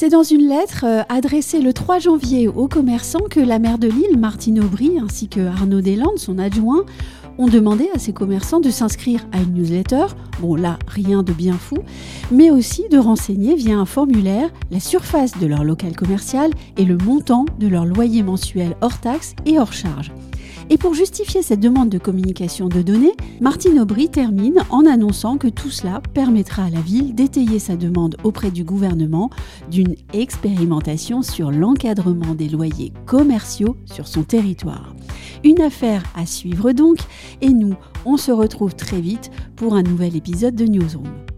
C'est dans une lettre euh, adressée le 3 janvier aux commerçants que la maire de Lille, Martine Aubry, ainsi que Arnaud Deslandes, son adjoint, ont demandé à ces commerçants de s'inscrire à une newsletter, bon là rien de bien fou, mais aussi de renseigner via un formulaire la surface de leur local commercial et le montant de leur loyer mensuel hors taxe et hors charge. Et pour justifier cette demande de communication de données, Martine Aubry termine en annonçant que tout cela permettra à la ville d'étayer sa demande auprès du gouvernement d'une expérimentation sur l'encadrement des loyers commerciaux sur son territoire. Une affaire à suivre donc, et nous, on se retrouve très vite pour un nouvel épisode de Newsroom.